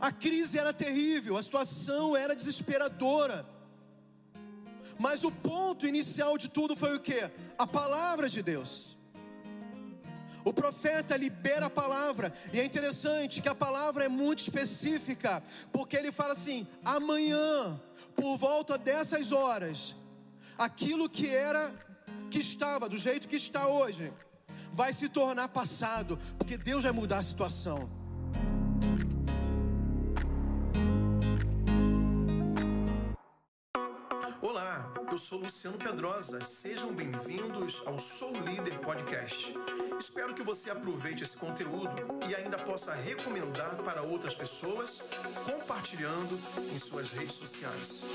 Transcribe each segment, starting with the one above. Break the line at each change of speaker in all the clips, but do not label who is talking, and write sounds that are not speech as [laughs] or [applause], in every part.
A crise era terrível, a situação era desesperadora. Mas o ponto inicial de tudo foi o que? A palavra de Deus. O profeta libera a palavra, e é interessante que a palavra é muito específica, porque ele fala assim: amanhã, por volta dessas horas, aquilo que era, que estava, do jeito que está hoje, vai se tornar passado, porque Deus vai mudar a situação.
Sou Luciano Pedrosa. Sejam bem-vindos ao Sou Líder Podcast. Espero que você aproveite esse conteúdo e ainda possa recomendar para outras pessoas, compartilhando em suas redes sociais.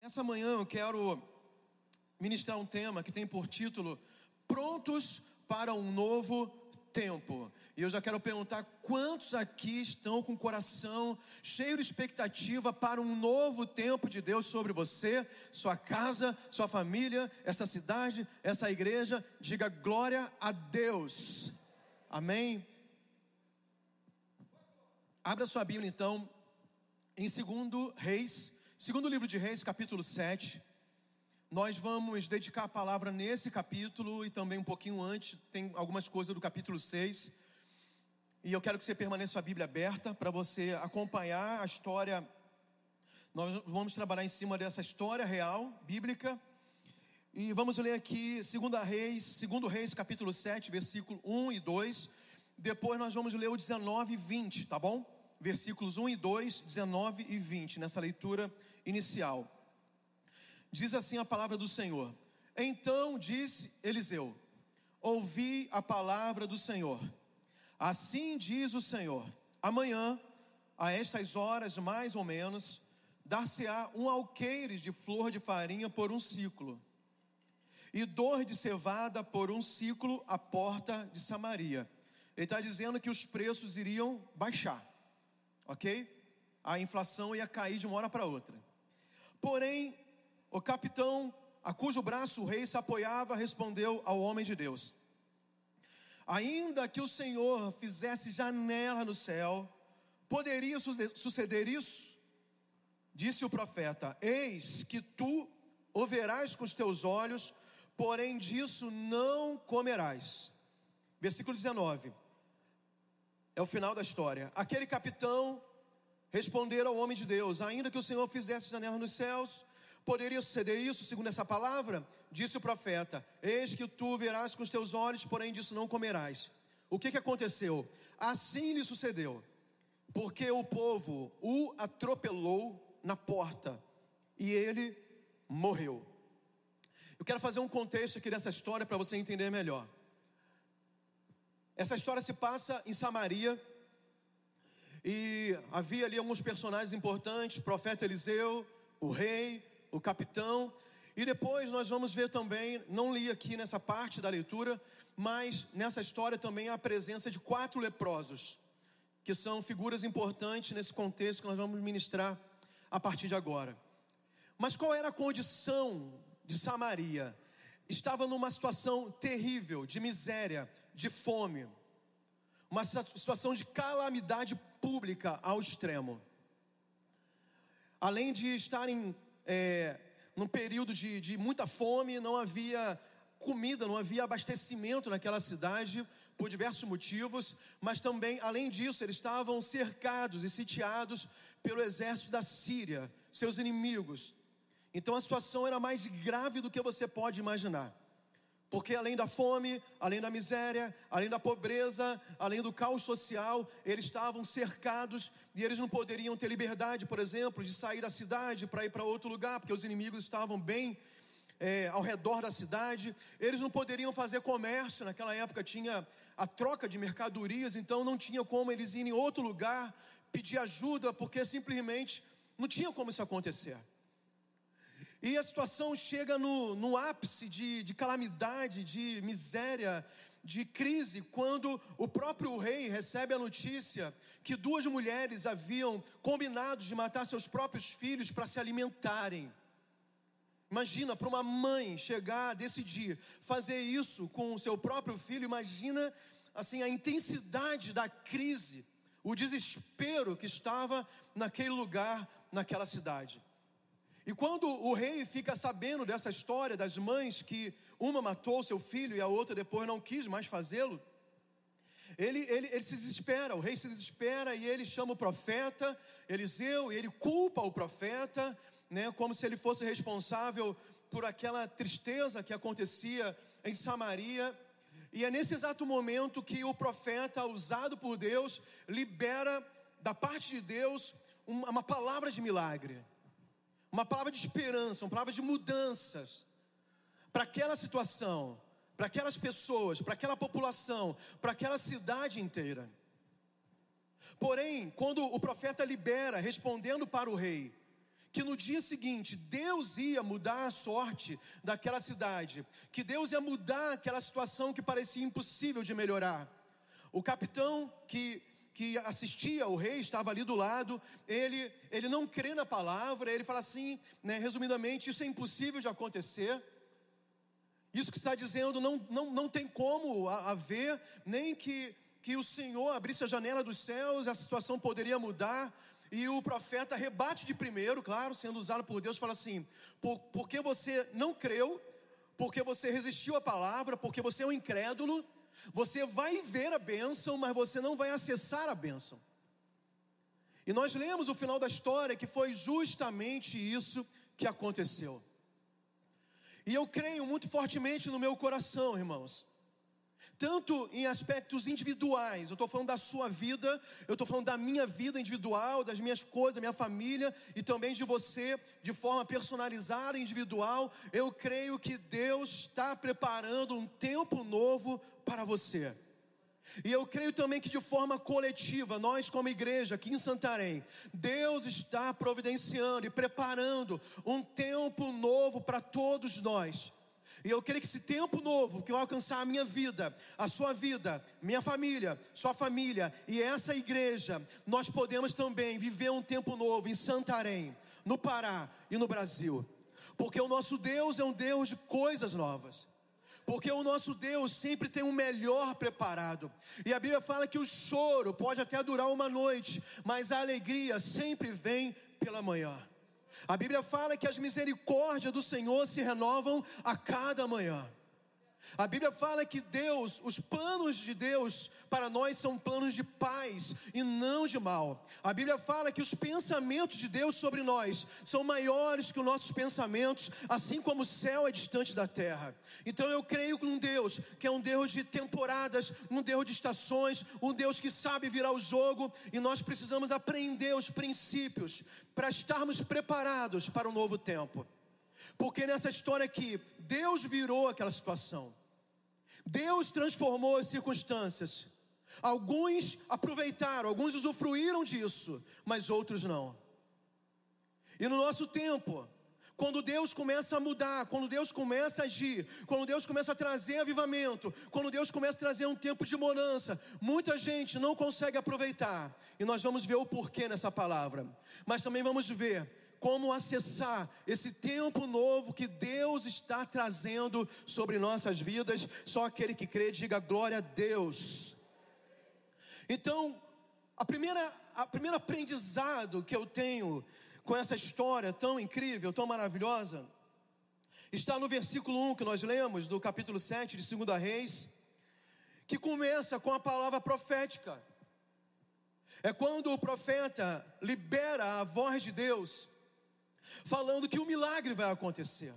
Essa manhã eu quero ministrar um tema que tem por título Prontos para um Novo Tempo. E eu já quero perguntar quantos aqui estão com o coração cheio de expectativa para um novo tempo de Deus sobre você, sua casa, sua família, essa cidade, essa igreja. Diga glória a Deus. Amém. Abra sua Bíblia então em 2 Reis Segundo livro de Reis, capítulo 7. Nós vamos dedicar a palavra nesse capítulo e também um pouquinho antes, tem algumas coisas do capítulo 6. E eu quero que você permaneça a Bíblia aberta para você acompanhar a história. Nós vamos trabalhar em cima dessa história real, bíblica. E vamos ler aqui 2 Reis, 2 Reis, capítulo 7, versículo 1 e 2. Depois nós vamos ler o 19 e 20, tá bom? Versículos 1 e 2, 19 e 20, nessa leitura inicial. Diz assim a palavra do Senhor: Então disse Eliseu: Ouvi a palavra do Senhor. Assim diz o Senhor: Amanhã, a estas horas mais ou menos, dar-se-á um alqueires de flor de farinha por um ciclo, e dor de cevada por um ciclo à porta de Samaria. Ele está dizendo que os preços iriam baixar, ok? A inflação ia cair de uma hora para outra. Porém, o capitão, a cujo braço o rei se apoiava, respondeu ao homem de Deus: Ainda que o Senhor fizesse janela no céu, poderia suceder isso? Disse o profeta: Eis que tu o verás com os teus olhos, porém disso não comerás. Versículo 19. É o final da história. Aquele capitão Responderam ao homem de Deus: Ainda que o Senhor fizesse janela nos céus, poderia suceder isso, segundo essa palavra? Disse o profeta: Eis que tu verás com os teus olhos, porém disso não comerás. O que, que aconteceu? Assim lhe sucedeu, porque o povo o atropelou na porta e ele morreu. Eu quero fazer um contexto aqui dessa história para você entender melhor. Essa história se passa em Samaria, e havia ali alguns personagens importantes: profeta Eliseu, o rei, o capitão. E depois nós vamos ver também, não li aqui nessa parte da leitura, mas nessa história também a presença de quatro leprosos, que são figuras importantes nesse contexto que nós vamos ministrar a partir de agora. Mas qual era a condição de Samaria? Estava numa situação terrível, de miséria, de fome uma situação de calamidade pública ao extremo. Além de estarem é, num período de, de muita fome, não havia comida, não havia abastecimento naquela cidade por diversos motivos, mas também, além disso, eles estavam cercados e sitiados pelo exército da Síria, seus inimigos. Então a situação era mais grave do que você pode imaginar. Porque além da fome, além da miséria, além da pobreza, além do caos social, eles estavam cercados e eles não poderiam ter liberdade, por exemplo, de sair da cidade para ir para outro lugar, porque os inimigos estavam bem é, ao redor da cidade. Eles não poderiam fazer comércio, naquela época tinha a troca de mercadorias, então não tinha como eles irem em outro lugar pedir ajuda, porque simplesmente não tinha como isso acontecer. E a situação chega no, no ápice de, de calamidade, de miséria, de crise quando o próprio rei recebe a notícia que duas mulheres haviam combinado de matar seus próprios filhos para se alimentarem. Imagina para uma mãe chegar, decidir fazer isso com o seu próprio filho, imagina assim a intensidade da crise, o desespero que estava naquele lugar, naquela cidade. E quando o rei fica sabendo dessa história das mães que uma matou seu filho e a outra depois não quis mais fazê-lo, ele, ele, ele se desespera, o rei se desespera e ele chama o profeta Eliseu e ele culpa o profeta, né, como se ele fosse responsável por aquela tristeza que acontecia em Samaria. E é nesse exato momento que o profeta, usado por Deus, libera da parte de Deus uma, uma palavra de milagre uma palavra de esperança, uma palavra de mudanças para aquela situação, para aquelas pessoas, para aquela população, para aquela cidade inteira. Porém, quando o profeta libera, respondendo para o rei, que no dia seguinte Deus ia mudar a sorte daquela cidade, que Deus ia mudar aquela situação que parecia impossível de melhorar. O capitão que que assistia o rei, estava ali do lado, ele, ele não crê na palavra, ele fala assim, né, resumidamente, isso é impossível de acontecer. Isso que está dizendo não, não, não tem como haver, nem que, que o Senhor abrisse a janela dos céus, a situação poderia mudar. E o profeta rebate de primeiro, claro, sendo usado por Deus, fala assim: por, porque você não creu, porque você resistiu à palavra, porque você é um incrédulo, você vai ver a bênção, mas você não vai acessar a bênção. E nós lemos o final da história que foi justamente isso que aconteceu. E eu creio muito fortemente no meu coração, irmãos, tanto em aspectos individuais, eu estou falando da sua vida, eu estou falando da minha vida individual, das minhas coisas, da minha família e também de você, de forma personalizada, individual. Eu creio que Deus está preparando um tempo novo para você. E eu creio também que de forma coletiva, nós como igreja aqui em Santarém, Deus está providenciando e preparando um tempo novo para todos nós. E eu creio que esse tempo novo que vai alcançar a minha vida, a sua vida, minha família, sua família e essa igreja, nós podemos também viver um tempo novo em Santarém, no Pará e no Brasil. Porque o nosso Deus é um Deus de coisas novas. Porque o nosso Deus sempre tem o um melhor preparado. E a Bíblia fala que o choro pode até durar uma noite, mas a alegria sempre vem pela manhã. A Bíblia fala que as misericórdias do Senhor se renovam a cada manhã. A Bíblia fala que Deus, os planos de Deus para nós são planos de paz e não de mal. A Bíblia fala que os pensamentos de Deus sobre nós são maiores que os nossos pensamentos, assim como o céu é distante da terra. Então eu creio num Deus que é um Deus de temporadas, um Deus de estações, um Deus que sabe virar o jogo e nós precisamos aprender os princípios para estarmos preparados para o novo tempo. Porque nessa história aqui, Deus virou aquela situação. Deus transformou as circunstâncias. Alguns aproveitaram, alguns usufruíram disso, mas outros não. E no nosso tempo, quando Deus começa a mudar, quando Deus começa a agir, quando Deus começa a trazer avivamento, quando Deus começa a trazer um tempo de bonança, muita gente não consegue aproveitar. E nós vamos ver o porquê nessa palavra. Mas também vamos ver como acessar esse tempo novo que Deus está trazendo sobre nossas vidas. Só aquele que crê, diga glória a Deus. Então, a primeira, a primeiro aprendizado que eu tenho com essa história tão incrível, tão maravilhosa, está no versículo 1 que nós lemos, do capítulo 7 de 2 Reis, que começa com a palavra profética. É quando o profeta libera a voz de Deus falando que o milagre vai acontecer.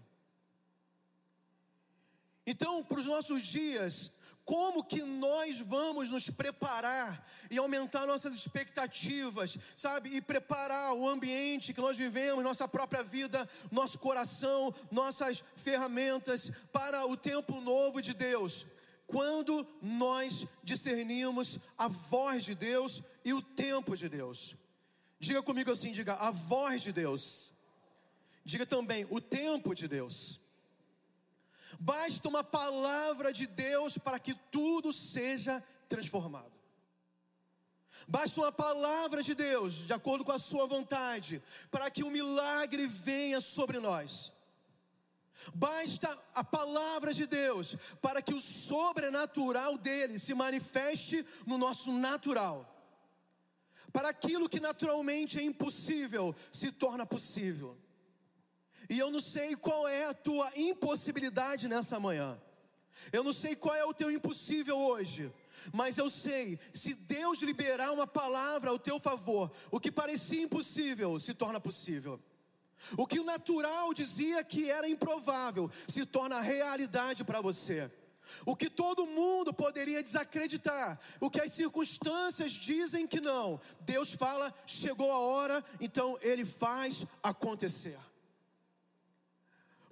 Então, para os nossos dias, como que nós vamos nos preparar e aumentar nossas expectativas, sabe? E preparar o ambiente que nós vivemos, nossa própria vida, nosso coração, nossas ferramentas para o tempo novo de Deus. Quando nós discernimos a voz de Deus e o tempo de Deus. Diga comigo assim, diga a voz de Deus. Diga também o tempo de Deus. Basta uma palavra de Deus para que tudo seja transformado. Basta uma palavra de Deus, de acordo com a Sua vontade, para que o milagre venha sobre nós. Basta a palavra de Deus para que o sobrenatural dele se manifeste no nosso natural. Para aquilo que naturalmente é impossível se torna possível. E eu não sei qual é a tua impossibilidade nessa manhã. Eu não sei qual é o teu impossível hoje. Mas eu sei, se Deus liberar uma palavra ao teu favor, o que parecia impossível se torna possível. O que o natural dizia que era improvável se torna realidade para você. O que todo mundo poderia desacreditar, o que as circunstâncias dizem que não, Deus fala, chegou a hora, então Ele faz acontecer.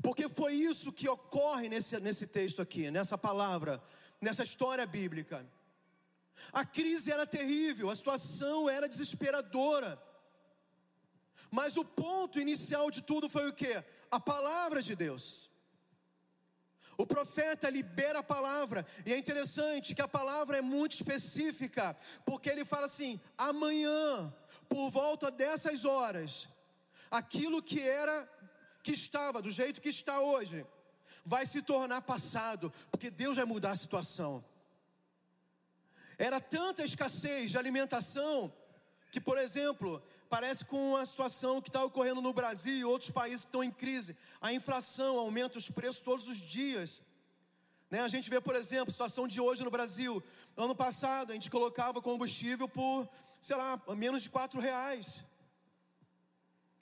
Porque foi isso que ocorre nesse, nesse texto aqui, nessa palavra, nessa história bíblica. A crise era terrível, a situação era desesperadora. Mas o ponto inicial de tudo foi o que? A palavra de Deus. O profeta libera a palavra, e é interessante que a palavra é muito específica, porque ele fala assim: amanhã, por volta dessas horas, aquilo que era, que estava, do jeito que está hoje, vai se tornar passado, porque Deus vai mudar a situação. Era tanta escassez de alimentação que, por exemplo, parece com a situação que está ocorrendo no Brasil e outros países que estão em crise. A inflação aumenta os preços todos os dias. Né? A gente vê, por exemplo, a situação de hoje no Brasil. Ano passado a gente colocava combustível por, sei lá, menos de quatro reais.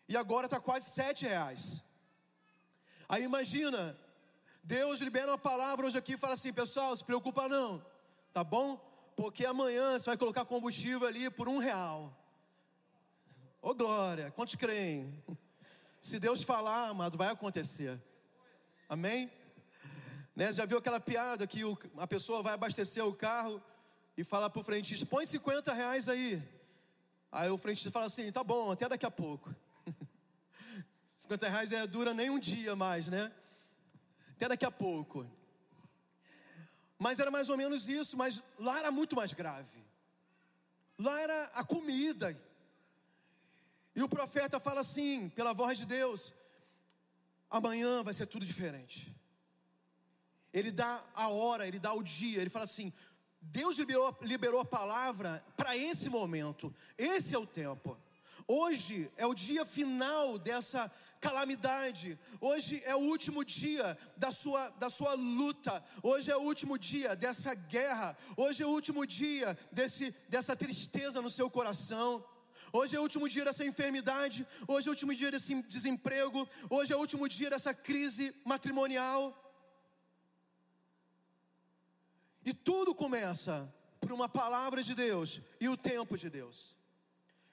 E agora está quase sete reais. Aí imagina, Deus libera uma palavra hoje aqui e fala assim, pessoal, se preocupa não, tá bom? Porque amanhã você vai colocar combustível ali por um real. Ô oh, glória, quantos creem? Se Deus falar, amado, vai acontecer. Amém? Né? Já viu aquela piada que o, a pessoa vai abastecer o carro e fala para o frentista: põe 50 reais aí. Aí o frentista fala assim: tá bom, até daqui a pouco. 50 reais é, dura nem um dia mais, né? Até daqui a pouco. Mas era mais ou menos isso, mas lá era muito mais grave. Lá era a comida e o profeta fala assim, pela voz de Deus: amanhã vai ser tudo diferente. Ele dá a hora, ele dá o dia, ele fala assim: Deus liberou, liberou a palavra para esse momento, esse é o tempo. Hoje é o dia final dessa calamidade. Hoje é o último dia da sua, da sua luta. Hoje é o último dia dessa guerra. Hoje é o último dia desse, dessa tristeza no seu coração. Hoje é o último dia dessa enfermidade, hoje é o último dia desse desemprego, hoje é o último dia dessa crise matrimonial. E tudo começa por uma palavra de Deus e o tempo de Deus.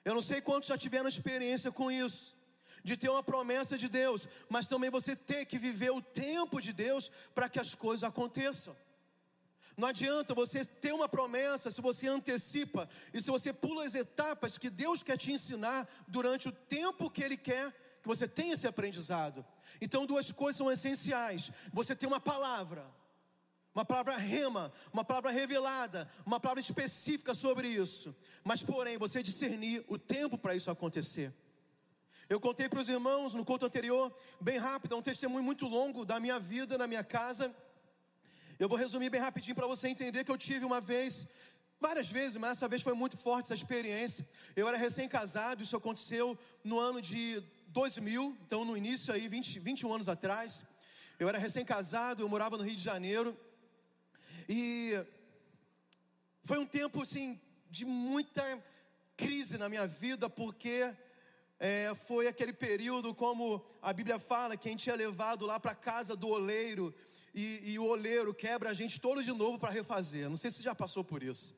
Eu não sei quantos já tiveram experiência com isso, de ter uma promessa de Deus, mas também você ter que viver o tempo de Deus para que as coisas aconteçam. Não adianta você ter uma promessa se você antecipa e se você pula as etapas que Deus quer te ensinar durante o tempo que Ele quer que você tenha esse aprendizado. Então, duas coisas são essenciais: você tem uma palavra, uma palavra rema, uma palavra revelada, uma palavra específica sobre isso, mas, porém, você discernir o tempo para isso acontecer. Eu contei para os irmãos no conto anterior, bem rápido, é um testemunho muito longo da minha vida na minha casa. Eu vou resumir bem rapidinho para você entender que eu tive uma vez, várias vezes, mas essa vez foi muito forte essa experiência. Eu era recém-casado, isso aconteceu no ano de 2000, então no início aí, 20, 21 anos atrás. Eu era recém-casado, eu morava no Rio de Janeiro. E foi um tempo assim de muita crise na minha vida, porque é, foi aquele período, como a Bíblia fala, que a gente tinha levado lá para casa do oleiro e, e o oleiro quebra a gente todo de novo para refazer. Não sei se já passou por isso,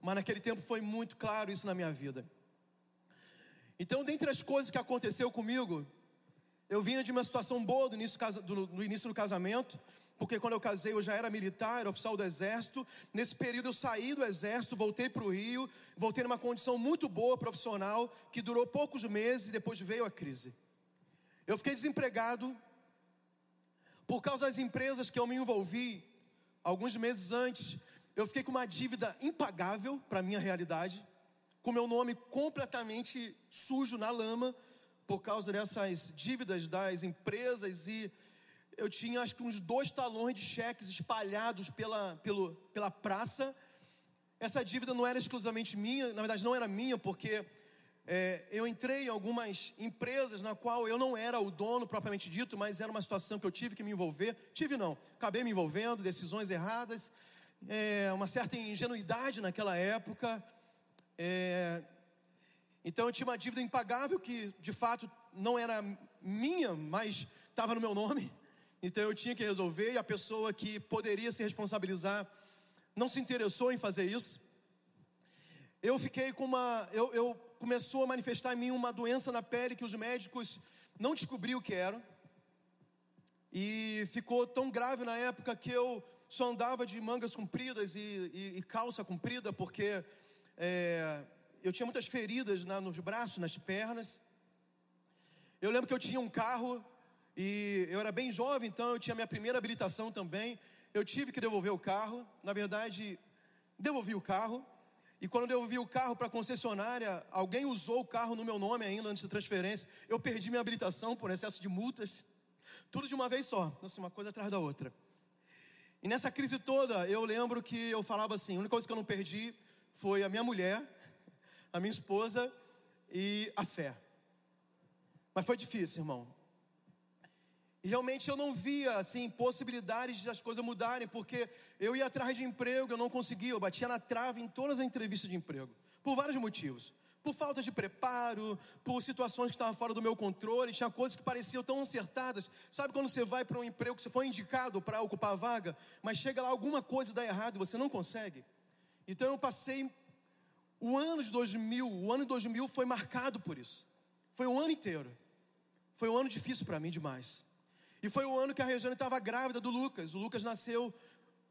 mas naquele tempo foi muito claro isso na minha vida. Então, dentre as coisas que aconteceu comigo, eu vinha de uma situação boa no início do casamento, porque quando eu casei eu já era militar, era oficial do exército. Nesse período eu saí do exército, voltei para o Rio, voltei numa condição muito boa profissional, que durou poucos meses e depois veio a crise. Eu fiquei desempregado por causa das empresas que eu me envolvi, alguns meses antes, eu fiquei com uma dívida impagável para minha realidade, com meu nome completamente sujo na lama, por causa dessas dívidas das empresas e eu tinha acho que uns dois talões de cheques espalhados pela, pelo, pela praça. Essa dívida não era exclusivamente minha, na verdade não era minha, porque é, eu entrei em algumas empresas na qual eu não era o dono propriamente dito, mas era uma situação que eu tive que me envolver. Tive não, acabei me envolvendo, decisões erradas, é, uma certa ingenuidade naquela época. É, então eu tinha uma dívida impagável que de fato não era minha, mas estava no meu nome. Então eu tinha que resolver e a pessoa que poderia se responsabilizar não se interessou em fazer isso. Eu fiquei com uma. Eu, eu começou a manifestar em mim uma doença na pele que os médicos não descobriam o que era. E ficou tão grave na época que eu só andava de mangas compridas e, e, e calça comprida, porque é, eu tinha muitas feridas na, nos braços, nas pernas. Eu lembro que eu tinha um carro e eu era bem jovem, então eu tinha minha primeira habilitação também. Eu tive que devolver o carro. Na verdade, devolvi o carro. E quando eu devolvi o carro para a concessionária, alguém usou o carro no meu nome ainda antes da transferência. Eu perdi minha habilitação por excesso de multas. Tudo de uma vez só, assim, uma coisa atrás da outra. E nessa crise toda, eu lembro que eu falava assim: a única coisa que eu não perdi foi a minha mulher, a minha esposa e a fé. Mas foi difícil, irmão. E realmente eu não via assim possibilidades das coisas mudarem, porque eu ia atrás de emprego, eu não conseguia, eu batia na trave em todas as entrevistas de emprego, por vários motivos. Por falta de preparo, por situações que estavam fora do meu controle, tinha coisas que pareciam tão acertadas. Sabe quando você vai para um emprego que você foi indicado para ocupar a vaga, mas chega lá alguma coisa dá errado e você não consegue? Então eu passei o ano de 2000, o ano de 2000 foi marcado por isso. Foi um ano inteiro. Foi um ano difícil para mim demais. E foi o ano que a Regiane estava grávida do Lucas. O Lucas nasceu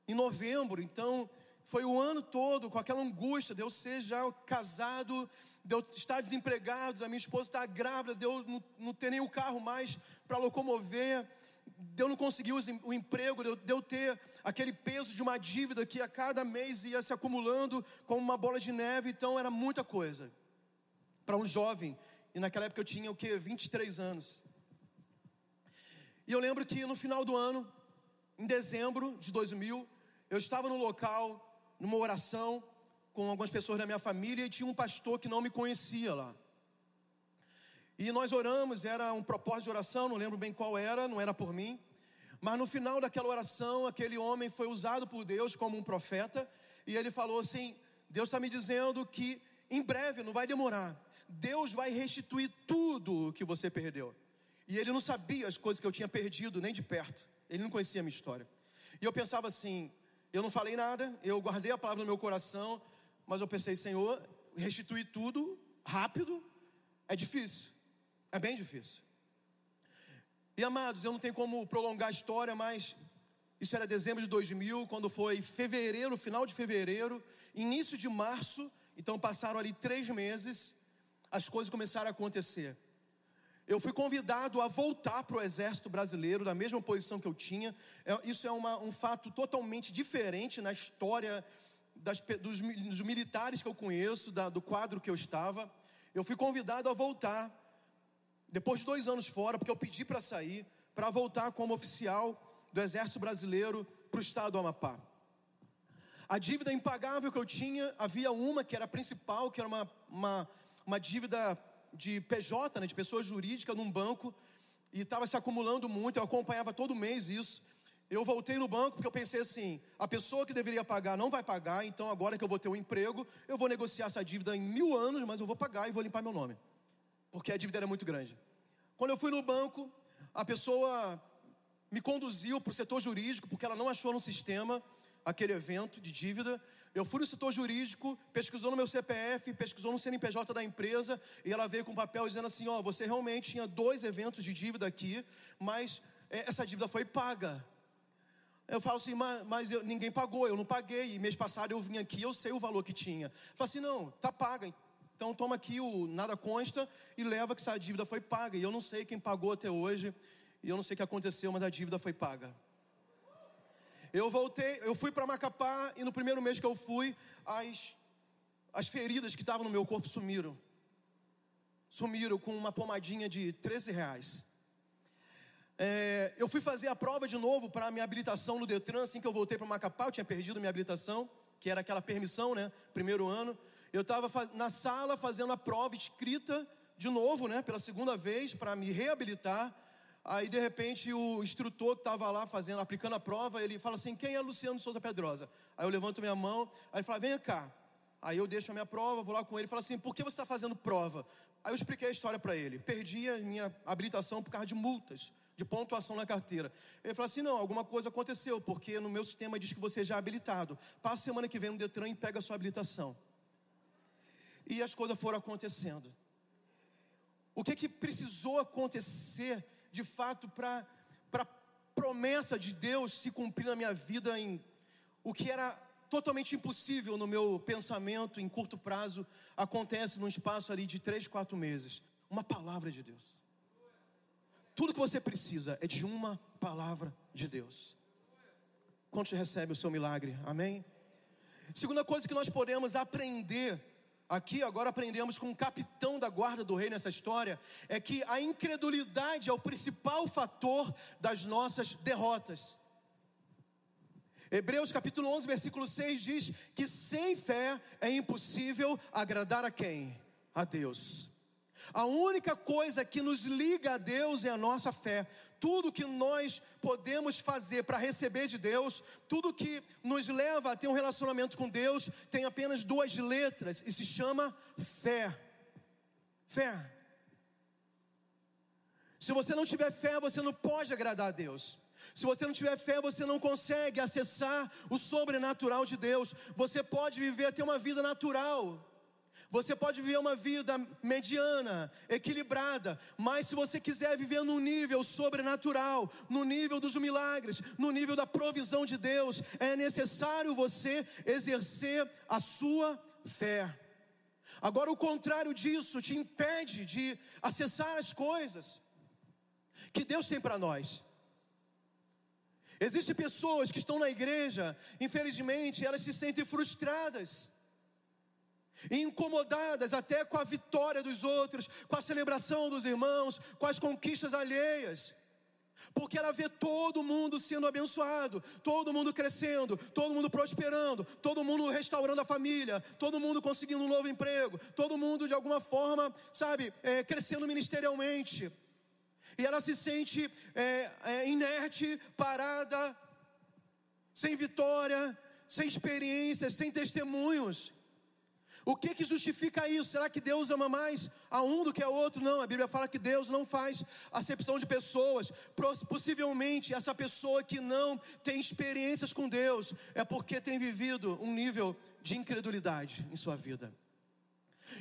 em novembro, então foi o ano todo com aquela angústia de eu ser já casado, de eu estar desempregado, da minha esposa estar grávida, de eu não, não ter nem o carro mais para locomover, de eu não conseguir o emprego, de eu, de eu ter aquele peso de uma dívida que a cada mês ia se acumulando como uma bola de neve, então era muita coisa. Para um jovem, e naquela época eu tinha o que? 23 anos. E eu lembro que no final do ano, em dezembro de 2000, eu estava no local, numa oração, com algumas pessoas da minha família, e tinha um pastor que não me conhecia lá. E nós oramos, era um propósito de oração, não lembro bem qual era, não era por mim. Mas no final daquela oração, aquele homem foi usado por Deus como um profeta, e ele falou assim: Deus está me dizendo que em breve, não vai demorar, Deus vai restituir tudo o que você perdeu. E ele não sabia as coisas que eu tinha perdido nem de perto. Ele não conhecia a minha história. E eu pensava assim: eu não falei nada, eu guardei a palavra no meu coração, mas eu pensei, Senhor, restituir tudo rápido é difícil. É bem difícil. E amados, eu não tenho como prolongar a história, mas isso era dezembro de 2000, quando foi fevereiro, final de fevereiro, início de março, então passaram ali três meses, as coisas começaram a acontecer eu fui convidado a voltar para o exército brasileiro, da mesma posição que eu tinha. É, isso é uma, um fato totalmente diferente na história das, dos, dos, militares que eu conheço, da, do quadro que eu estava. Eu fui convidado a voltar, depois de dois anos fora, porque eu pedi para sair, para voltar como oficial do exército brasileiro para o estado do Amapá. A dívida impagável que eu tinha, havia uma que era principal, que era uma, uma, uma dívida de PJ, né, de pessoa jurídica, num banco, e estava se acumulando muito, eu acompanhava todo mês isso. Eu voltei no banco porque eu pensei assim: a pessoa que deveria pagar não vai pagar, então agora que eu vou ter um emprego, eu vou negociar essa dívida em mil anos, mas eu vou pagar e vou limpar meu nome, porque a dívida era muito grande. Quando eu fui no banco, a pessoa me conduziu para o setor jurídico, porque ela não achou no sistema aquele evento de dívida, eu fui no setor jurídico, pesquisou no meu CPF, pesquisou no CNPJ da empresa, e ela veio com um papel dizendo assim: ó, você realmente tinha dois eventos de dívida aqui, mas é, essa dívida foi paga. Eu falo assim, mas, mas eu, ninguém pagou, eu não paguei, mês passado eu vim aqui, eu sei o valor que tinha. Eu falo assim, não, tá paga, então toma aqui o nada consta e leva que essa dívida foi paga, e eu não sei quem pagou até hoje. E eu não sei o que aconteceu, mas a dívida foi paga. Eu voltei, eu fui para Macapá e no primeiro mês que eu fui, as, as feridas que estavam no meu corpo sumiram. Sumiram com uma pomadinha de 13 reais. É, eu fui fazer a prova de novo para a minha habilitação no Detran, assim que eu voltei para Macapá, eu tinha perdido minha habilitação, que era aquela permissão, né? Primeiro ano. Eu estava na sala fazendo a prova escrita de novo, né? Pela segunda vez, para me reabilitar. Aí de repente o instrutor que estava lá fazendo, aplicando a prova, ele fala assim: quem é Luciano Souza Pedrosa? Aí eu levanto minha mão, aí ele fala: vem cá. Aí eu deixo a minha prova, vou lá com ele falo assim: por que você está fazendo prova? Aí eu expliquei a história para ele. Perdi a minha habilitação por causa de multas, de pontuação na carteira. Ele falou assim: não, alguma coisa aconteceu, porque no meu sistema diz que você já é habilitado. Passa semana que vem no Detran e pega a sua habilitação. E as coisas foram acontecendo. O que, que precisou acontecer? De fato para a promessa de Deus se cumprir na minha vida em o que era totalmente impossível no meu pensamento em curto prazo, acontece num espaço ali de três, quatro meses. Uma palavra de Deus. Tudo que você precisa é de uma palavra de Deus. Quantos recebe o seu milagre? Amém? Segunda coisa que nós podemos aprender aqui agora aprendemos com o capitão da guarda do rei nessa história, é que a incredulidade é o principal fator das nossas derrotas. Hebreus capítulo 11, versículo 6 diz que sem fé é impossível agradar a quem? A Deus. A única coisa que nos liga a Deus é a nossa fé. Tudo que nós podemos fazer para receber de Deus, tudo que nos leva a ter um relacionamento com Deus, tem apenas duas letras e se chama fé. Fé. Se você não tiver fé, você não pode agradar a Deus. Se você não tiver fé, você não consegue acessar o sobrenatural de Deus. Você pode viver até uma vida natural, você pode viver uma vida mediana, equilibrada, mas se você quiser viver num nível sobrenatural, no nível dos milagres, no nível da provisão de Deus, é necessário você exercer a sua fé. Agora, o contrário disso te impede de acessar as coisas que Deus tem para nós. Existem pessoas que estão na igreja, infelizmente, elas se sentem frustradas incomodadas até com a vitória dos outros, com a celebração dos irmãos, com as conquistas alheias. Porque ela vê todo mundo sendo abençoado, todo mundo crescendo, todo mundo prosperando, todo mundo restaurando a família, todo mundo conseguindo um novo emprego, todo mundo de alguma forma, sabe, é, crescendo ministerialmente. E ela se sente é, é, inerte, parada, sem vitória, sem experiências, sem testemunhos. O que que justifica isso? Será que Deus ama mais a um do que a outro? Não, a Bíblia fala que Deus não faz acepção de pessoas. Possivelmente essa pessoa que não tem experiências com Deus é porque tem vivido um nível de incredulidade em sua vida.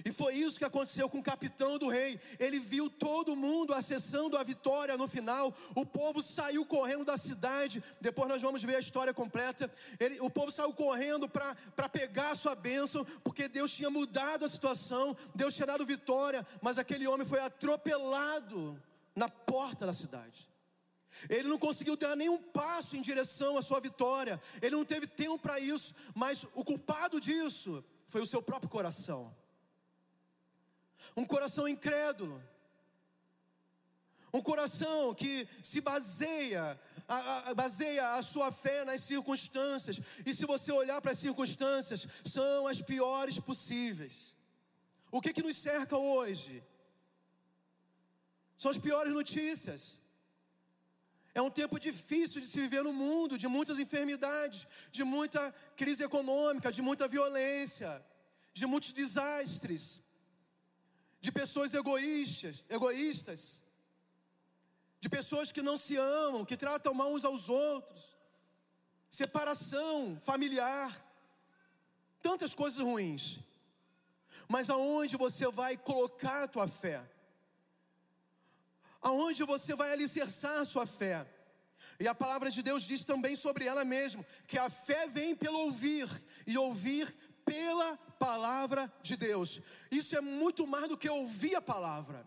E foi isso que aconteceu com o capitão do rei. Ele viu todo mundo acessando a vitória no final. O povo saiu correndo da cidade. Depois nós vamos ver a história completa. Ele, o povo saiu correndo para pegar a sua bênção, porque Deus tinha mudado a situação, Deus tinha dado vitória. Mas aquele homem foi atropelado na porta da cidade. Ele não conseguiu dar nenhum passo em direção à sua vitória. Ele não teve tempo para isso. Mas o culpado disso foi o seu próprio coração um coração incrédulo, um coração que se baseia, a, a, baseia a sua fé nas circunstâncias, e se você olhar para as circunstâncias, são as piores possíveis. O que, que nos cerca hoje? São as piores notícias. É um tempo difícil de se viver no mundo, de muitas enfermidades, de muita crise econômica, de muita violência, de muitos desastres de pessoas egoístas, egoístas, de pessoas que não se amam, que tratam mal uns aos outros, separação familiar, tantas coisas ruins. Mas aonde você vai colocar a tua fé? Aonde você vai alicerçar a sua fé? E a palavra de Deus diz também sobre ela mesma, que a fé vem pelo ouvir, e ouvir pela palavra de Deus. Isso é muito mais do que ouvir a palavra.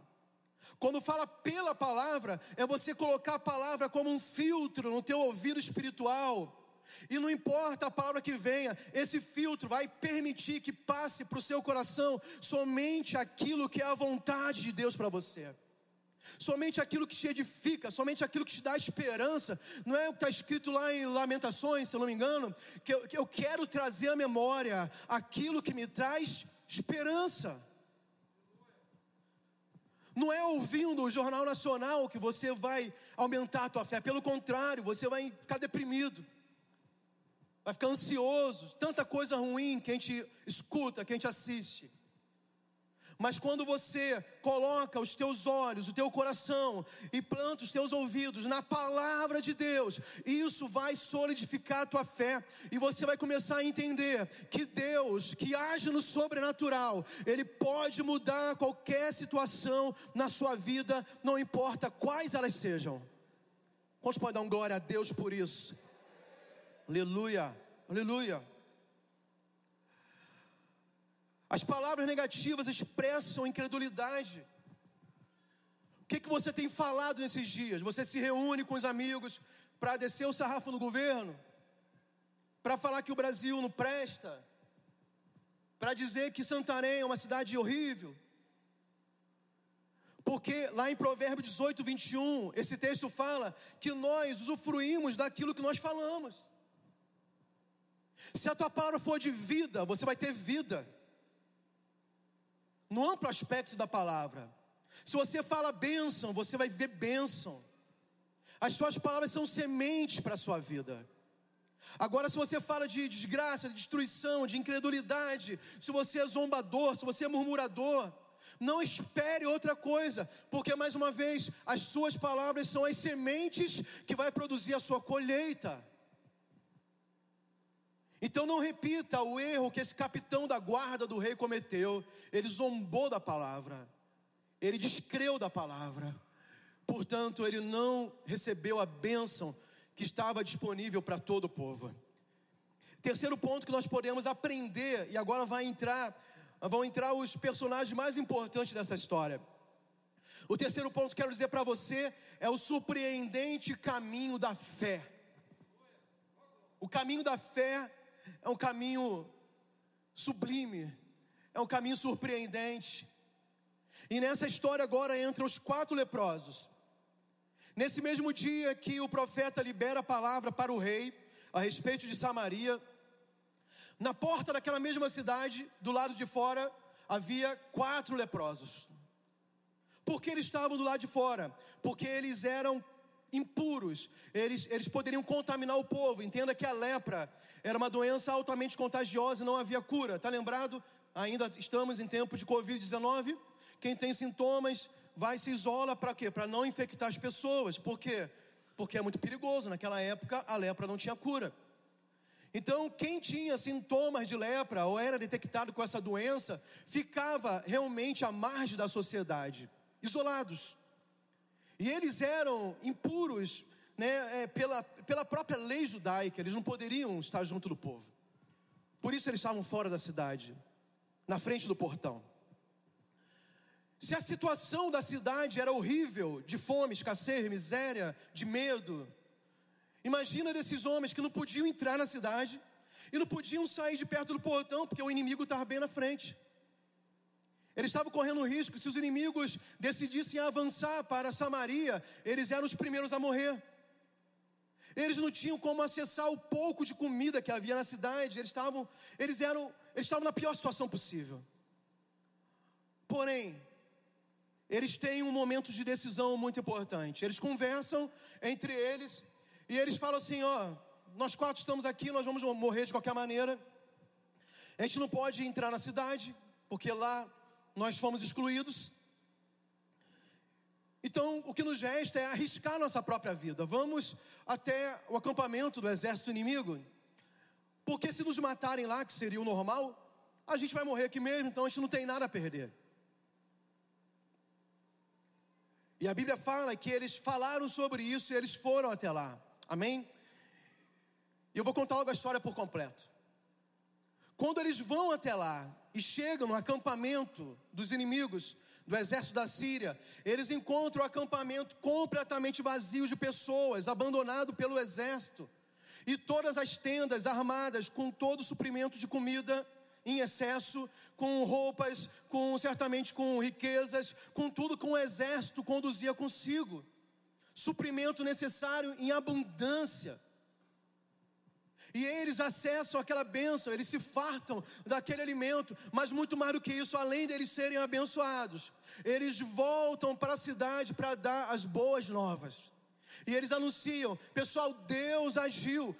Quando fala pela palavra, é você colocar a palavra como um filtro no teu ouvido espiritual. E não importa a palavra que venha, esse filtro vai permitir que passe para o seu coração somente aquilo que é a vontade de Deus para você. Somente aquilo que te edifica, somente aquilo que te dá esperança. Não é o que está escrito lá em Lamentações, se eu não me engano, que eu, que eu quero trazer à memória aquilo que me traz esperança. Não é ouvindo o Jornal Nacional que você vai aumentar a tua fé, pelo contrário, você vai ficar deprimido, vai ficar ansioso, tanta coisa ruim que a gente escuta, que a gente assiste. Mas quando você coloca os teus olhos, o teu coração e planta os teus ouvidos na palavra de Deus, isso vai solidificar a tua fé e você vai começar a entender que Deus, que age no sobrenatural, ele pode mudar qualquer situação na sua vida, não importa quais elas sejam. Quantos podem dar um glória a Deus por isso? Aleluia, aleluia. As palavras negativas expressam incredulidade. O que, que você tem falado nesses dias? Você se reúne com os amigos para descer o sarrafo no governo? Para falar que o Brasil não presta? Para dizer que Santarém é uma cidade horrível? Porque lá em Provérbio 18, 21, esse texto fala que nós usufruímos daquilo que nós falamos. Se a tua palavra for de vida, você vai ter vida no amplo aspecto da palavra. Se você fala bênção, você vai ver bênção. As suas palavras são sementes para a sua vida. Agora, se você fala de desgraça, de destruição, de incredulidade, se você é zombador, se você é murmurador, não espere outra coisa, porque mais uma vez, as suas palavras são as sementes que vai produzir a sua colheita. Então não repita o erro que esse capitão da guarda do rei cometeu. Ele zombou da palavra, ele descreu da palavra, portanto, ele não recebeu a bênção que estava disponível para todo o povo. Terceiro ponto que nós podemos aprender, e agora vai entrar, vão entrar os personagens mais importantes dessa história. O terceiro ponto que quero dizer para você é o surpreendente caminho da fé. O caminho da fé é um caminho sublime, é um caminho surpreendente. E nessa história agora entram os quatro leprosos. Nesse mesmo dia que o profeta libera a palavra para o rei a respeito de Samaria, na porta daquela mesma cidade, do lado de fora, havia quatro leprosos. Por que eles estavam do lado de fora? Porque eles eram impuros, eles, eles poderiam contaminar o povo. Entenda que a lepra era uma doença altamente contagiosa e não havia cura. Está lembrado? Ainda estamos em tempo de Covid-19. Quem tem sintomas vai se isola para quê? Para não infectar as pessoas. Por quê? Porque é muito perigoso. Naquela época a lepra não tinha cura. Então, quem tinha sintomas de lepra ou era detectado com essa doença, ficava realmente à margem da sociedade, isolados. E eles eram impuros né, é, pela, pela própria lei judaica, eles não poderiam estar junto do povo. Por isso eles estavam fora da cidade, na frente do portão. Se a situação da cidade era horrível, de fome, escassez, miséria, de medo, imagina desses homens que não podiam entrar na cidade e não podiam sair de perto do portão porque o inimigo estava bem na frente. Eles estavam correndo risco, se os inimigos decidissem avançar para Samaria, eles eram os primeiros a morrer. Eles não tinham como acessar o pouco de comida que havia na cidade. Eles estavam, eles eram, eles estavam na pior situação possível. Porém, eles têm um momento de decisão muito importante. Eles conversam entre eles e eles falam assim: ó, nós quatro estamos aqui, nós vamos morrer de qualquer maneira. A gente não pode entrar na cidade porque lá nós fomos excluídos. Então, o que nos resta é arriscar nossa própria vida. Vamos até o acampamento do exército inimigo, porque se nos matarem lá, que seria o normal, a gente vai morrer aqui mesmo, então a gente não tem nada a perder. E a Bíblia fala que eles falaram sobre isso e eles foram até lá. Amém? E eu vou contar logo a história por completo. Quando eles vão até lá e chegam no acampamento dos inimigos, do exército da Síria, eles encontram o acampamento completamente vazio de pessoas, abandonado pelo exército, e todas as tendas armadas com todo o suprimento de comida em excesso, com roupas, com certamente com riquezas, com tudo que o exército conduzia consigo. Suprimento necessário em abundância. E eles acessam aquela bênção, eles se fartam daquele alimento, mas muito mais do que isso, além deles serem abençoados, eles voltam para a cidade para dar as boas novas. E eles anunciam: pessoal, Deus agiu.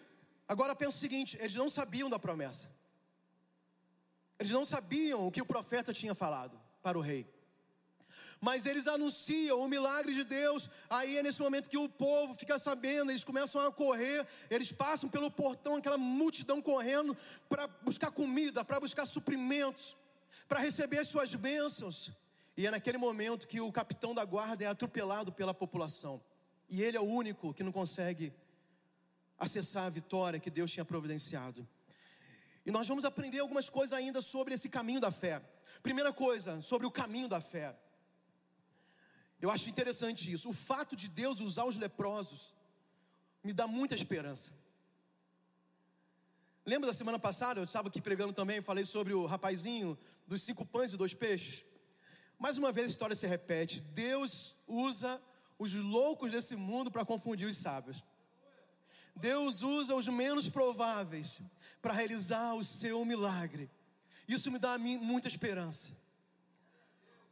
Agora pensa o seguinte: eles não sabiam da promessa, eles não sabiam o que o profeta tinha falado para o rei mas eles anunciam o milagre de Deus. Aí é nesse momento que o povo fica sabendo, eles começam a correr, eles passam pelo portão, aquela multidão correndo para buscar comida, para buscar suprimentos, para receber as suas bênçãos. E é naquele momento que o capitão da guarda é atropelado pela população. E ele é o único que não consegue acessar a vitória que Deus tinha providenciado. E nós vamos aprender algumas coisas ainda sobre esse caminho da fé. Primeira coisa, sobre o caminho da fé. Eu acho interessante isso. O fato de Deus usar os leprosos me dá muita esperança. Lembra da semana passada, eu estava aqui pregando também, falei sobre o rapazinho dos cinco pães e dois peixes? Mais uma vez a história se repete. Deus usa os loucos desse mundo para confundir os sábios. Deus usa os menos prováveis para realizar o seu milagre. Isso me dá a mim muita esperança.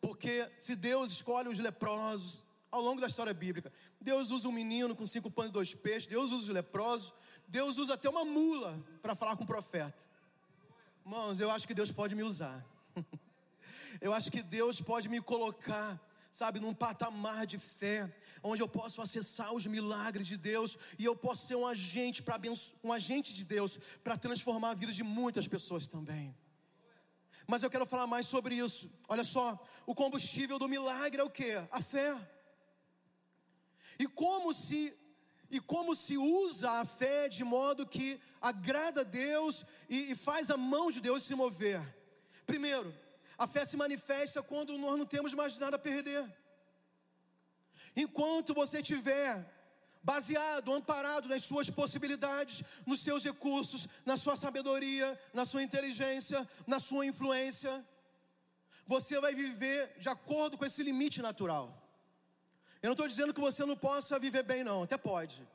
Porque se Deus escolhe os leprosos, ao longo da história bíblica, Deus usa um menino com cinco pães e dois peixes, Deus usa os leprosos, Deus usa até uma mula para falar com o profeta. Irmãos, eu acho que Deus pode me usar. [laughs] eu acho que Deus pode me colocar, sabe, num patamar de fé, onde eu posso acessar os milagres de Deus e eu posso ser um agente para um agente de Deus para transformar a vida de muitas pessoas também. Mas eu quero falar mais sobre isso. Olha só, o combustível do milagre é o que? A fé. E como se e como se usa a fé de modo que agrada a Deus e, e faz a mão de Deus se mover. Primeiro, a fé se manifesta quando nós não temos mais nada a perder. Enquanto você tiver baseado, amparado nas suas possibilidades, nos seus recursos, na sua sabedoria, na sua inteligência, na sua influência. Você vai viver de acordo com esse limite natural. Eu não estou dizendo que você não possa viver bem, não, até pode.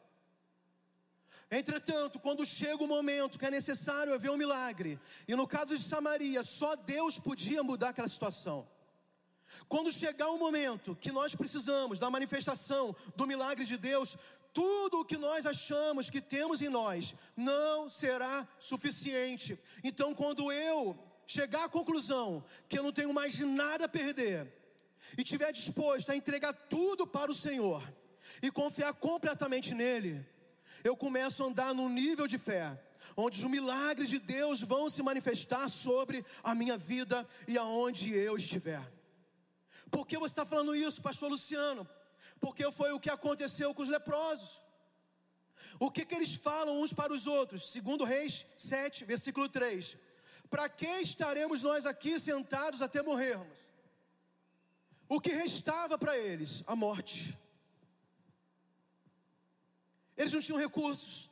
Entretanto, quando chega o momento que é necessário haver um milagre, e no caso de Samaria, só Deus podia mudar aquela situação. Quando chegar o momento que nós precisamos da manifestação do milagre de Deus, tudo o que nós achamos que temos em nós não será suficiente. Então, quando eu chegar à conclusão que eu não tenho mais nada a perder e tiver disposto a entregar tudo para o Senhor e confiar completamente nele, eu começo a andar num nível de fé onde os milagres de Deus vão se manifestar sobre a minha vida e aonde eu estiver. Por que você está falando isso, pastor Luciano? Porque foi o que aconteceu com os leprosos. O que, que eles falam uns para os outros? Segundo Reis 7, versículo 3. Para que estaremos nós aqui sentados até morrermos? O que restava para eles? A morte. Eles não tinham recursos.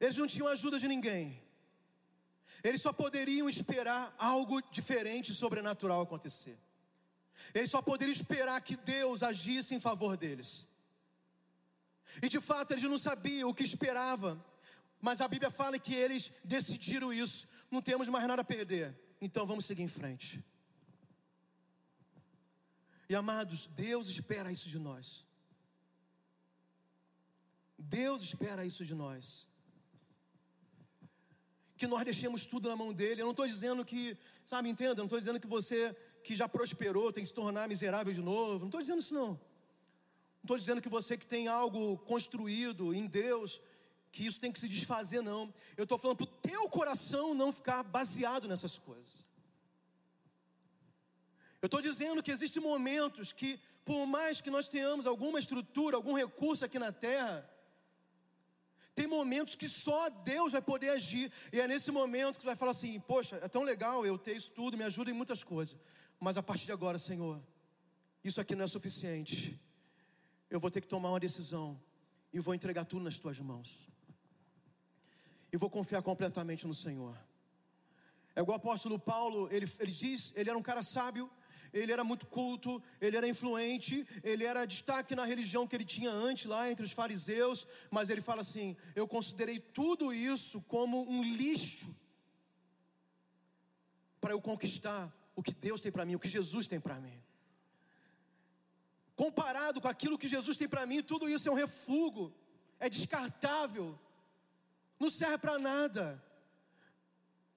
Eles não tinham ajuda de ninguém. Eles só poderiam esperar algo diferente, sobrenatural acontecer. Eles só poderiam esperar que Deus agisse em favor deles. E de fato eles não sabiam o que esperava. Mas a Bíblia fala que eles decidiram isso. Não temos mais nada a perder. Então vamos seguir em frente. E amados, Deus espera isso de nós. Deus espera isso de nós. Que nós deixemos tudo na mão dele. Eu não estou dizendo que, sabe, entenda, não estou dizendo que você que já prosperou tem que se tornar miserável de novo. Não estou dizendo isso não. Não estou dizendo que você que tem algo construído em Deus, que isso tem que se desfazer, não. Eu estou falando para o teu coração não ficar baseado nessas coisas. Eu estou dizendo que existem momentos que, por mais que nós tenhamos alguma estrutura, algum recurso aqui na terra, tem momentos que só Deus vai poder agir. E é nesse momento que você vai falar assim: Poxa, é tão legal eu ter isso tudo, me ajuda em muitas coisas. Mas a partir de agora, Senhor, isso aqui não é suficiente. Eu vou ter que tomar uma decisão e vou entregar tudo nas tuas mãos. E vou confiar completamente no Senhor. É igual o apóstolo Paulo, ele, ele diz, ele era um cara sábio, ele era muito culto, ele era influente, ele era destaque na religião que ele tinha antes lá entre os fariseus, mas ele fala assim: Eu considerei tudo isso como um lixo para eu conquistar o que Deus tem para mim, o que Jesus tem para mim. Comparado com aquilo que Jesus tem para mim, tudo isso é um refúgio, é descartável, não serve para nada.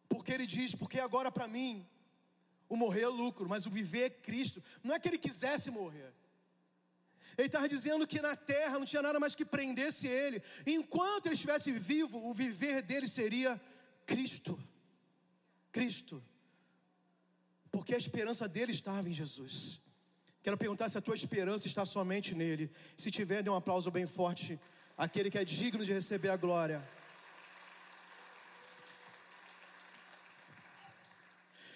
Porque ele diz: Porque agora para mim o morrer é lucro, mas o viver é Cristo. Não é que ele quisesse morrer. Ele estava dizendo que na terra não tinha nada mais que prendesse ele. Enquanto ele estivesse vivo, o viver dele seria Cristo. Cristo. Porque a esperança dele estava em Jesus. Quero perguntar se a tua esperança está somente nele. Se tiver, dê um aplauso bem forte àquele que é digno de receber a glória.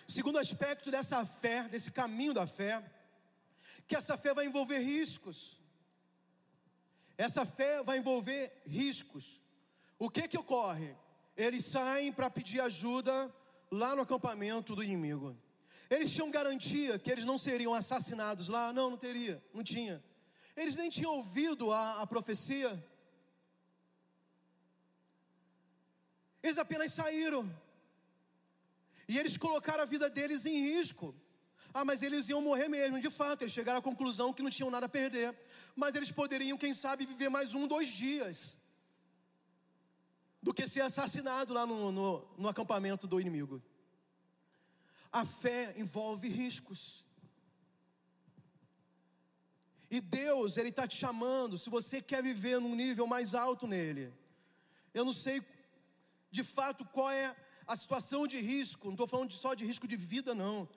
Segundo aspecto dessa fé, desse caminho da fé, que essa fé vai envolver riscos. Essa fé vai envolver riscos. O que que ocorre? Eles saem para pedir ajuda lá no acampamento do inimigo. Eles tinham garantia que eles não seriam assassinados lá? Não, não teria, não tinha. Eles nem tinham ouvido a, a profecia. Eles apenas saíram. E eles colocaram a vida deles em risco. Ah, mas eles iam morrer mesmo, de fato. Eles chegaram à conclusão que não tinham nada a perder. Mas eles poderiam, quem sabe, viver mais um, dois dias. Do que ser assassinado lá no, no, no acampamento do inimigo. A fé envolve riscos. E Deus, Ele está te chamando, se você quer viver num nível mais alto nele. Eu não sei de fato qual é a situação de risco, não estou falando só de risco de vida, não,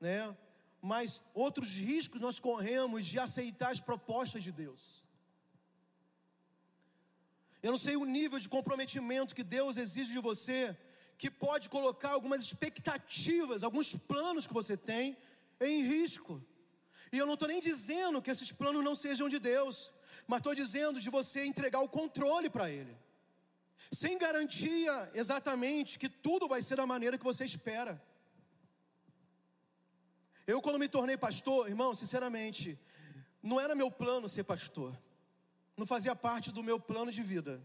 né? Mas outros riscos nós corremos de aceitar as propostas de Deus. Eu não sei o nível de comprometimento que Deus exige de você, que pode colocar algumas expectativas, alguns planos que você tem em risco. E eu não estou nem dizendo que esses planos não sejam de Deus, mas estou dizendo de você entregar o controle para Ele sem garantia exatamente que tudo vai ser da maneira que você espera. Eu, quando me tornei pastor, irmão, sinceramente, não era meu plano ser pastor, não fazia parte do meu plano de vida.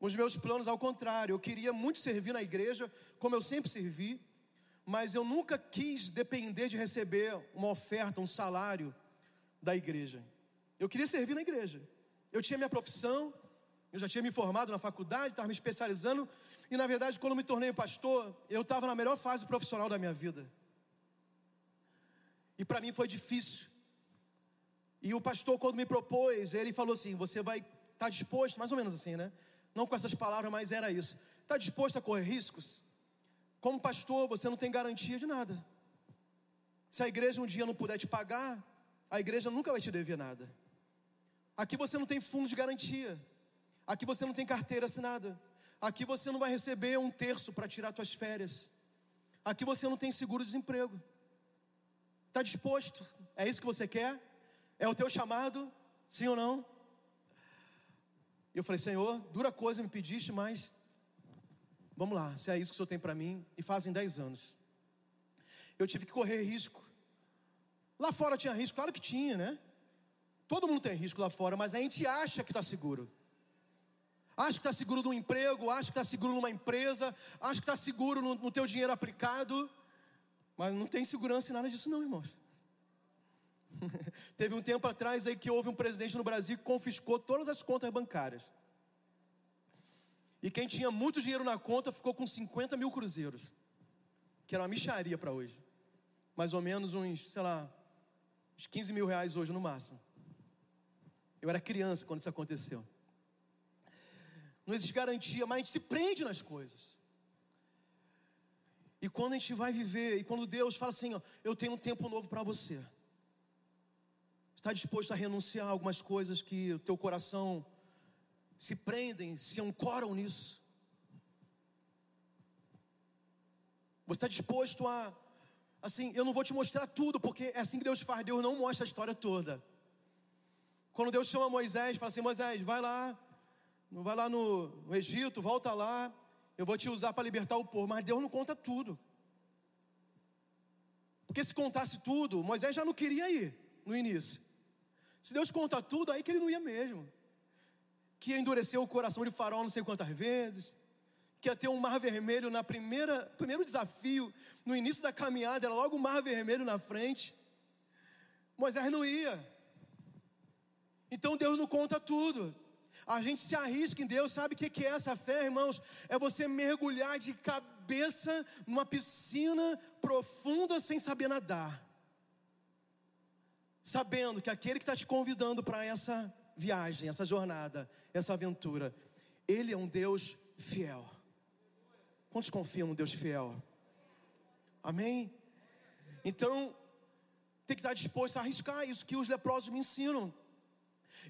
Os meus planos, ao contrário, eu queria muito servir na igreja, como eu sempre servi, mas eu nunca quis depender de receber uma oferta, um salário da igreja. Eu queria servir na igreja. Eu tinha minha profissão, eu já tinha me formado na faculdade, estava me especializando, e na verdade, quando me tornei pastor, eu estava na melhor fase profissional da minha vida. E para mim foi difícil. E o pastor, quando me propôs, ele falou assim: Você vai estar tá disposto, mais ou menos assim, né? Não com essas palavras, mas era isso. Está disposto a correr riscos? Como pastor, você não tem garantia de nada. Se a igreja um dia não puder te pagar, a igreja nunca vai te dever nada. Aqui você não tem fundo de garantia. Aqui você não tem carteira assinada. Aqui você não vai receber um terço para tirar suas férias. Aqui você não tem seguro-desemprego. Está disposto? É isso que você quer? É o teu chamado? Sim ou não? Eu falei, Senhor, dura coisa me pediste, mas vamos lá, se é isso que o Senhor tem para mim, e fazem dez anos. Eu tive que correr risco. Lá fora tinha risco, claro que tinha, né? Todo mundo tem risco lá fora, mas a gente acha que está seguro acha que está seguro no emprego, acha que está seguro numa empresa, acha que está seguro no, no teu dinheiro aplicado, mas não tem segurança em nada disso não, irmãos. [laughs] Teve um tempo atrás aí que houve um presidente no Brasil que confiscou todas as contas bancárias. E quem tinha muito dinheiro na conta ficou com 50 mil cruzeiros, que era uma micharia para hoje. Mais ou menos uns, sei lá, uns 15 mil reais hoje no máximo. Eu era criança quando isso aconteceu não existe garantia, mas a gente se prende nas coisas. E quando a gente vai viver, e quando Deus fala assim, ó, eu tenho um tempo novo para você. Está disposto a renunciar a algumas coisas que o teu coração se prendem, se ancoram nisso? Você está disposto a, Assim, eu não vou te mostrar tudo, porque é assim que Deus faz. Deus não mostra a história toda. Quando Deus chama Moisés, fala assim: Moisés, vai lá, vai lá no, no Egito, volta lá, eu vou te usar para libertar o povo. Mas Deus não conta tudo. Porque se contasse tudo, Moisés já não queria ir no início. Se Deus conta tudo, aí que ele não ia mesmo. Que ia endurecer o coração de Faraó não sei quantas vezes. Que ia ter um mar vermelho na primeira, primeiro desafio, no início da caminhada, era logo o mar vermelho na frente. Moisés não ia. Então Deus não conta tudo. A gente se arrisca em Deus, sabe o que é essa fé, irmãos? É você mergulhar de cabeça numa piscina profunda sem saber nadar sabendo que aquele que está te convidando para essa viagem, essa jornada, essa aventura, ele é um Deus fiel. Quantos confiam no Deus fiel? Amém? Então, tem que estar disposto a arriscar isso que os leprosos me ensinam.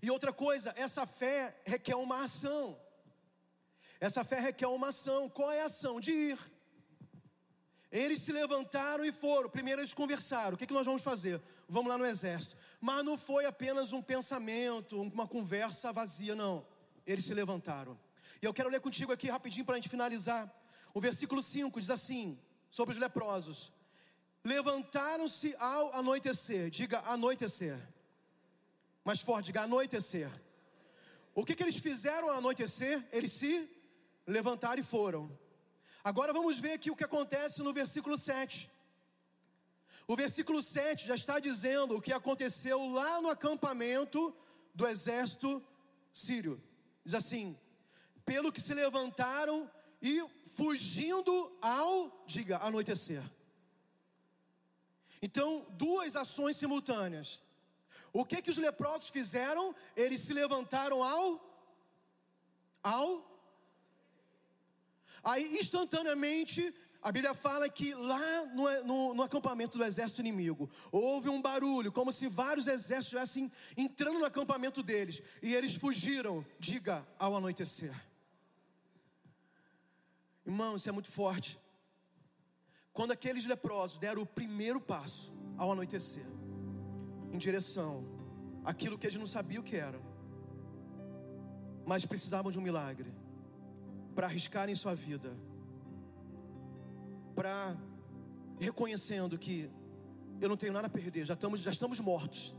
E outra coisa, essa fé requer uma ação. Essa fé requer uma ação. Qual é a ação? De ir. Eles se levantaram e foram. Primeiro eles conversaram. O que, que nós vamos fazer? Vamos lá no exército. Mas não foi apenas um pensamento, uma conversa vazia, não. Eles se levantaram. E eu quero ler contigo aqui rapidinho para a gente finalizar. O versículo 5 diz assim: sobre os leprosos: Levantaram-se ao anoitecer. Diga anoitecer. Mais forte, diga anoitecer. O que, que eles fizeram ao anoitecer? Eles se levantaram e foram. Agora vamos ver aqui o que acontece no versículo 7. O versículo 7 já está dizendo o que aconteceu lá no acampamento do exército sírio. Diz assim: pelo que se levantaram e fugindo ao, diga, anoitecer. Então, duas ações simultâneas. O que que os leprosos fizeram? Eles se levantaram ao ao Aí, instantaneamente, a Bíblia fala que lá no, no, no, acampamento do exército inimigo, houve um barulho, como se vários exércitos estivessem entrando no acampamento deles, e eles fugiram, diga, ao anoitecer. Irmão, isso é muito forte. Quando aqueles leprosos deram o primeiro passo ao anoitecer, em direção àquilo que eles não sabiam o que era, mas precisavam de um milagre para arriscarem sua vida, para reconhecendo que eu não tenho nada a perder, já estamos, já estamos mortos.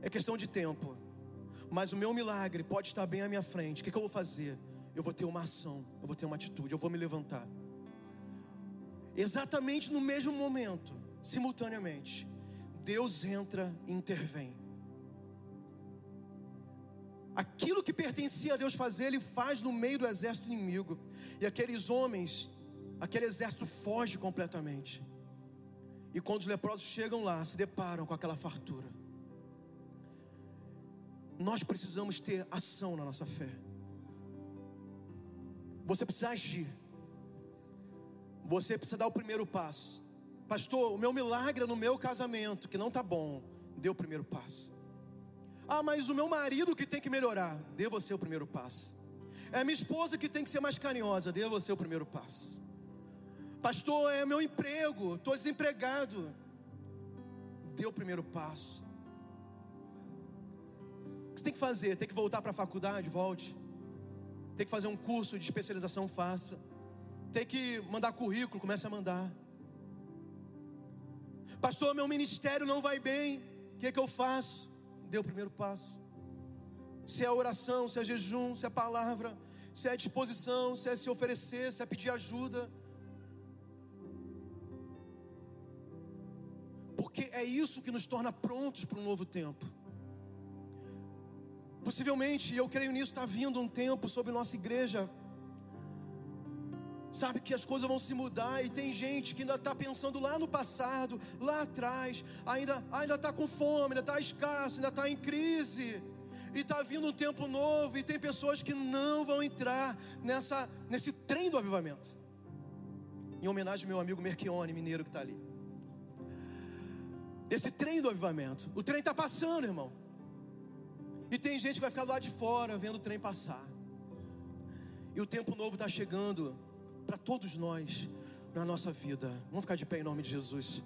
É questão de tempo. Mas o meu milagre pode estar bem à minha frente. O que, que eu vou fazer? Eu vou ter uma ação, eu vou ter uma atitude, eu vou me levantar. Exatamente no mesmo momento, simultaneamente, Deus entra e intervém. Aquilo que pertencia a Deus fazer, ele faz no meio do exército inimigo. E aqueles homens, aquele exército foge completamente. E quando os leprosos chegam lá, se deparam com aquela fartura. Nós precisamos ter ação na nossa fé. Você precisa agir. Você precisa dar o primeiro passo. Pastor, o meu milagre é no meu casamento, que não está bom. Dê o primeiro passo. Ah, mas o meu marido que tem que melhorar. Dê você o primeiro passo. É minha esposa que tem que ser mais carinhosa. Dê você o primeiro passo. Pastor, é meu emprego. Estou desempregado. Dê o primeiro passo. O que você tem que fazer? Tem que voltar para a faculdade? Volte. Tem que fazer um curso de especialização? Faça. Tem que mandar currículo? Comece a mandar. Pastor, meu ministério não vai bem. O que, é que eu faço? dê o primeiro passo. Se é oração, se é jejum, se é palavra, se é disposição, se é se oferecer, se é pedir ajuda. Porque é isso que nos torna prontos para um novo tempo. Possivelmente, e eu creio nisso, está vindo um tempo sobre nossa igreja Sabe que as coisas vão se mudar e tem gente que ainda está pensando lá no passado, lá atrás, ainda ainda está com fome, ainda está escasso, ainda está em crise. E está vindo um tempo novo e tem pessoas que não vão entrar nessa nesse trem do avivamento. Em homenagem ao meu amigo Merchione, mineiro que está ali. Esse trem do avivamento. O trem está passando, irmão. E tem gente que vai ficar do lado de fora vendo o trem passar. E o tempo novo está chegando para todos nós. na nossa vida. Vamos ficar de pé em nome de Jesus.